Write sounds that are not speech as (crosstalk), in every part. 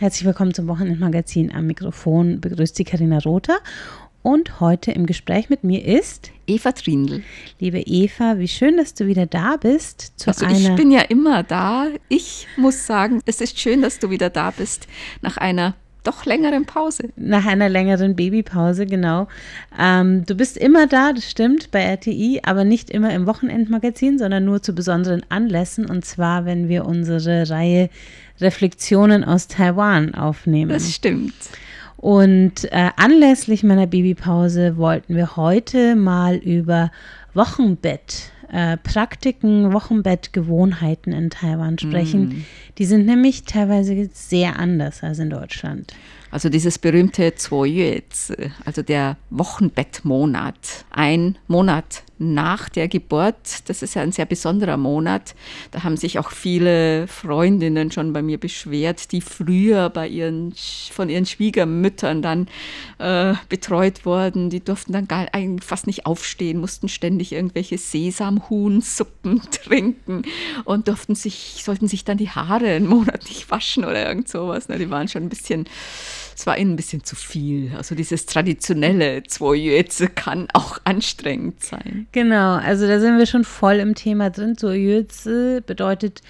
Herzlich willkommen zum Wochenendmagazin. Am Mikrofon begrüßt Sie Karina Rother. Und heute im Gespräch mit mir ist Eva Trindl. Liebe Eva, wie schön, dass du wieder da bist. Also ich bin ja immer da. Ich muss sagen, es ist schön, dass du wieder da bist nach einer doch längeren Pause. Nach einer längeren Babypause, genau. Ähm, du bist immer da, das stimmt, bei RTI, aber nicht immer im Wochenendmagazin, sondern nur zu besonderen Anlässen. Und zwar, wenn wir unsere Reihe Reflexionen aus Taiwan aufnehmen. Das stimmt. Und äh, anlässlich meiner Babypause wollten wir heute mal über Wochenbett äh, Praktiken, Wochenbettgewohnheiten in Taiwan sprechen. Mm. Die sind nämlich teilweise sehr anders als in Deutschland. Also dieses berühmte Zwoyuez, also der Wochenbettmonat. Ein Monat nach der Geburt. Das ist ja ein sehr besonderer Monat. Da haben sich auch viele Freundinnen schon bei mir beschwert, die früher bei ihren, von ihren Schwiegermüttern dann äh, betreut wurden. Die durften dann gar, eigentlich fast nicht aufstehen, mussten ständig irgendwelche Sesamhuhnsuppen (laughs) trinken und durften sich, sollten sich dann die Haare einen Monat nicht waschen oder irgend sowas. Die waren schon ein bisschen es war ihnen ein bisschen zu viel. Also dieses traditionelle Zwojöze kann auch anstrengend sein. Genau, also da sind wir schon voll im Thema drin. Zwojöze bedeutet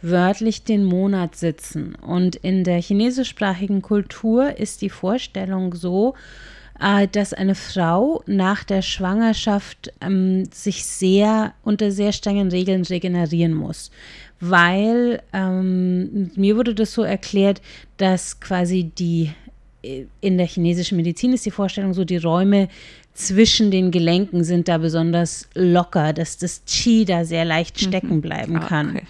wörtlich den Monat sitzen. Und in der chinesischsprachigen Kultur ist die Vorstellung so, äh, dass eine Frau nach der Schwangerschaft ähm, sich sehr unter sehr strengen Regeln regenerieren muss weil ähm, mir wurde das so erklärt, dass quasi die in der chinesischen Medizin ist die Vorstellung so, die Räume zwischen den Gelenken sind da besonders locker, dass das Qi da sehr leicht mhm. stecken bleiben ah, kann. Okay.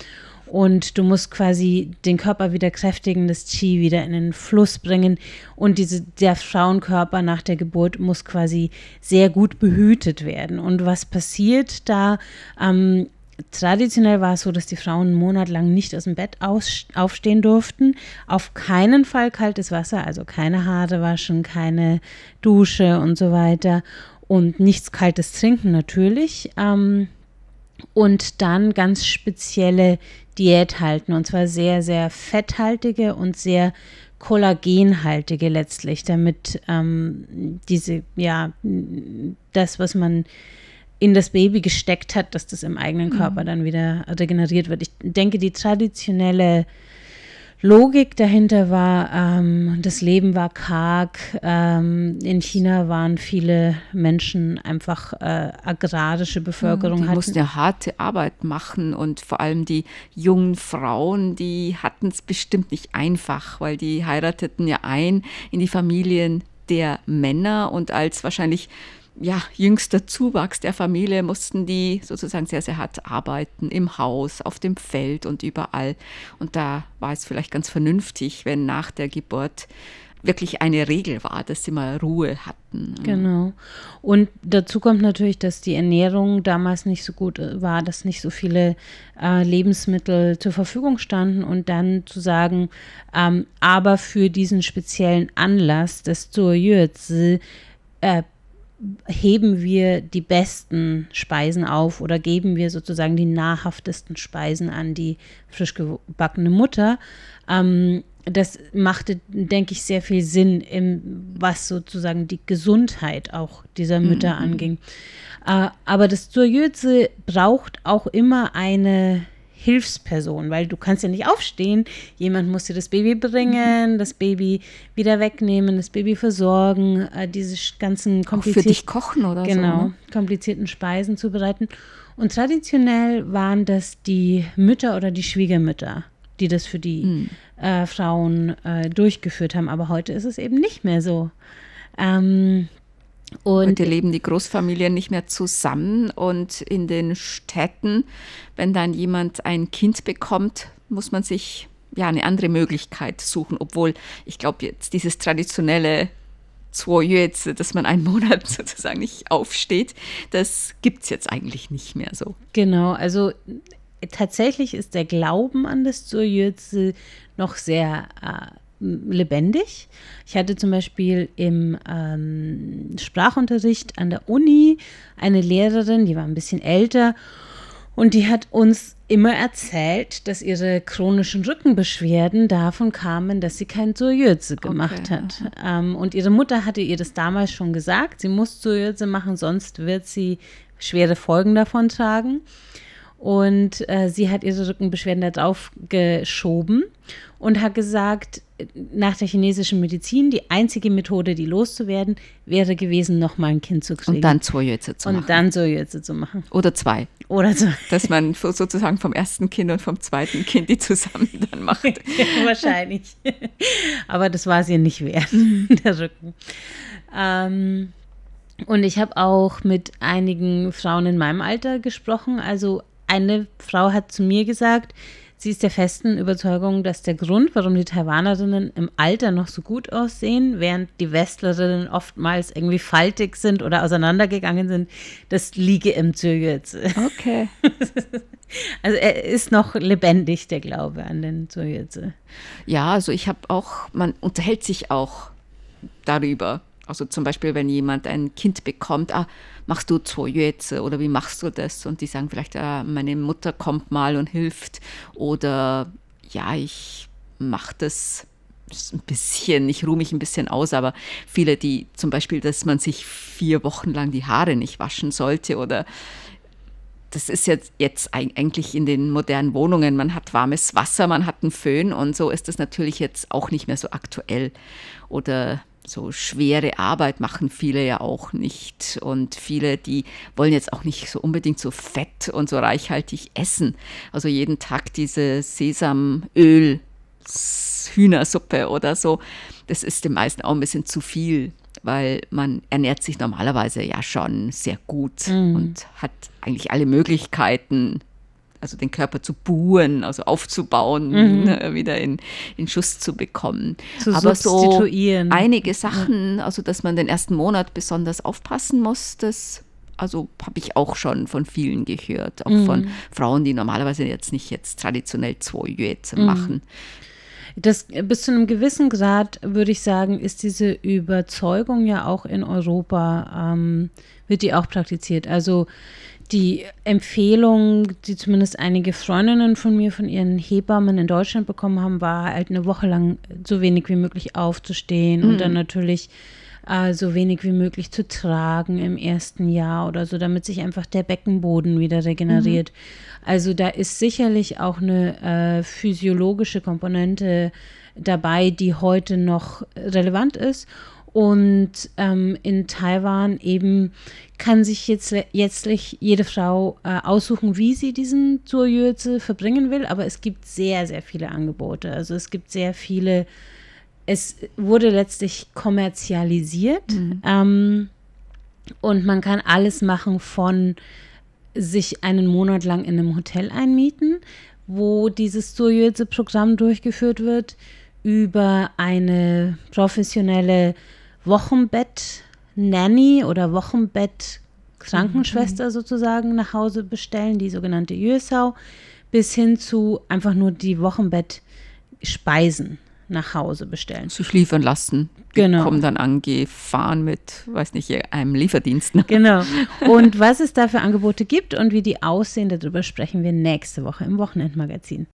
Und du musst quasi den Körper wieder kräftigen, das Qi wieder in den Fluss bringen. Und diese, der Frauenkörper nach der Geburt muss quasi sehr gut behütet werden. Und was passiert da? Ähm, Traditionell war es so, dass die Frauen einen Monat lang nicht aus dem Bett aus, aufstehen durften. Auf keinen Fall kaltes Wasser, also keine Haare waschen, keine Dusche und so weiter. Und nichts kaltes trinken natürlich. Ähm, und dann ganz spezielle Diät halten. Und zwar sehr, sehr fetthaltige und sehr kollagenhaltige letztlich, damit ähm, diese, ja, das, was man in das Baby gesteckt hat, dass das im eigenen Körper mhm. dann wieder regeneriert wird. Ich denke, die traditionelle Logik dahinter war, ähm, das Leben war karg. Ähm, in China waren viele Menschen einfach äh, agrarische Bevölkerung. Die hatten. mussten ja harte Arbeit machen und vor allem die jungen Frauen, die hatten es bestimmt nicht einfach, weil die heirateten ja ein in die Familien der Männer und als wahrscheinlich ja, jüngster Zuwachs der Familie mussten die sozusagen sehr, sehr hart arbeiten im Haus, auf dem Feld und überall. Und da war es vielleicht ganz vernünftig, wenn nach der Geburt wirklich eine Regel war, dass sie mal Ruhe hatten. Genau. Und dazu kommt natürlich, dass die Ernährung damals nicht so gut war, dass nicht so viele äh, Lebensmittel zur Verfügung standen und dann zu sagen, ähm, aber für diesen speziellen Anlass des Zuoyuezi äh, heben wir die besten Speisen auf oder geben wir sozusagen die nahrhaftesten Speisen an die frisch gebackene Mutter. Ähm, das machte, denke ich, sehr viel Sinn, im, was sozusagen die Gesundheit auch dieser Mütter mhm. anging. Äh, aber das Zurjöze braucht auch immer eine Hilfsperson, weil du kannst ja nicht aufstehen. Jemand muss dir das Baby bringen, das Baby wieder wegnehmen, das Baby versorgen, äh, diese ganzen komplizierten für dich kochen oder genau, so. Genau, komplizierten Speisen zubereiten. Und traditionell waren das die Mütter oder die Schwiegermütter, die das für die mhm. äh, Frauen äh, durchgeführt haben. Aber heute ist es eben nicht mehr so. Ähm, und Heute leben die Großfamilien nicht mehr zusammen und in den Städten, wenn dann jemand ein Kind bekommt, muss man sich ja eine andere Möglichkeit suchen, obwohl ich glaube jetzt dieses traditionelle jetzt, dass man einen Monat (laughs) sozusagen nicht aufsteht, das gibt es jetzt eigentlich nicht mehr so. Genau, also tatsächlich ist der Glauben an das Zuoyöze noch sehr äh, lebendig. Ich hatte zum Beispiel im ähm, Sprachunterricht an der Uni eine Lehrerin, die war ein bisschen älter Und die hat uns immer erzählt, dass ihre chronischen Rückenbeschwerden davon kamen, dass sie kein Zuriöze gemacht okay, hat. Ähm, und ihre Mutter hatte ihr das damals schon gesagt, sie muss Zuriöze machen, sonst wird sie schwere Folgen davon tragen. Und äh, sie hat ihre Rückenbeschwerden da drauf geschoben und hat gesagt, nach der chinesischen Medizin, die einzige Methode, die loszuwerden, wäre gewesen, nochmal ein Kind zu kriegen. Und dann Zoyöze zu und machen. Und dann Zoyöze zu machen. Oder zwei. Oder zwei. Dass man sozusagen vom ersten Kind und vom zweiten Kind die zusammen dann macht. (laughs) Wahrscheinlich. Aber das war es ihr nicht wert, der Rücken. Ähm, und ich habe auch mit einigen Frauen in meinem Alter gesprochen. Also eine Frau hat zu mir gesagt, sie ist der festen Überzeugung, dass der Grund, warum die Taiwanerinnen im Alter noch so gut aussehen, während die Westlerinnen oftmals irgendwie faltig sind oder auseinandergegangen sind, das liege im Zürich. Okay. (laughs) Also er ist noch lebendig, der Glaube an den Zürich. Ja, also ich habe auch, man unterhält sich auch darüber. Also zum Beispiel, wenn jemand ein Kind bekommt, ah, machst du Zoyueze oder wie machst du das? Und die sagen vielleicht, ah, meine Mutter kommt mal und hilft oder ja, ich mache das ein bisschen, ich ruhe mich ein bisschen aus, aber viele, die zum Beispiel, dass man sich vier Wochen lang die Haare nicht waschen sollte oder das ist jetzt, jetzt eigentlich in den modernen Wohnungen, man hat warmes Wasser, man hat einen Föhn und so ist das natürlich jetzt auch nicht mehr so aktuell. Oder so schwere Arbeit machen viele ja auch nicht. Und viele, die wollen jetzt auch nicht so unbedingt so fett und so reichhaltig essen. Also jeden Tag diese Sesamöl, Hühnersuppe oder so, das ist den meisten auch ein bisschen zu viel, weil man ernährt sich normalerweise ja schon sehr gut mhm. und hat eigentlich alle Möglichkeiten, also den Körper zu buhen, also aufzubauen, mhm. ne, wieder in, in Schuss zu bekommen. Zu Aber so einige Sachen, also dass man den ersten Monat besonders aufpassen muss, das also habe ich auch schon von vielen gehört, auch mhm. von Frauen, die normalerweise jetzt nicht jetzt traditionell zwei Jueze mhm. Das, bis zu einem gewissen Grad, würde ich sagen, ist diese Überzeugung ja auch in Europa, ähm, wird die auch praktiziert. Also die Empfehlung, die zumindest einige Freundinnen von mir von ihren Hebammen in Deutschland bekommen haben, war halt eine Woche lang so wenig wie möglich aufzustehen mhm. und dann natürlich äh, so wenig wie möglich zu tragen im ersten Jahr oder so, damit sich einfach der Beckenboden wieder regeneriert. Mhm. Also da ist sicherlich auch eine äh, physiologische Komponente dabei, die heute noch relevant ist. Und ähm, in Taiwan eben kann sich jetzt letztlich jede Frau äh, aussuchen, wie sie diesen Zuoyöze verbringen will. Aber es gibt sehr, sehr viele Angebote. Also es gibt sehr viele. Es wurde letztlich kommerzialisiert. Mhm. Ähm, und man kann alles machen von sich einen Monat lang in einem Hotel einmieten, wo dieses Zuoyöze-Programm durchgeführt wird, über eine professionelle Wochenbett Nanny oder Wochenbett Krankenschwester mhm. sozusagen nach Hause bestellen, die sogenannte Yösau, bis hin zu einfach nur die Wochenbett-Speisen nach Hause bestellen. Sich liefern lassen. Die genau. kommen dann angefahren mit, weiß nicht, einem Lieferdienst. Ne? Genau. (laughs) Und was es da für Angebote gibt und wie die aussehen, darüber sprechen wir nächste Woche im Wochenendmagazin.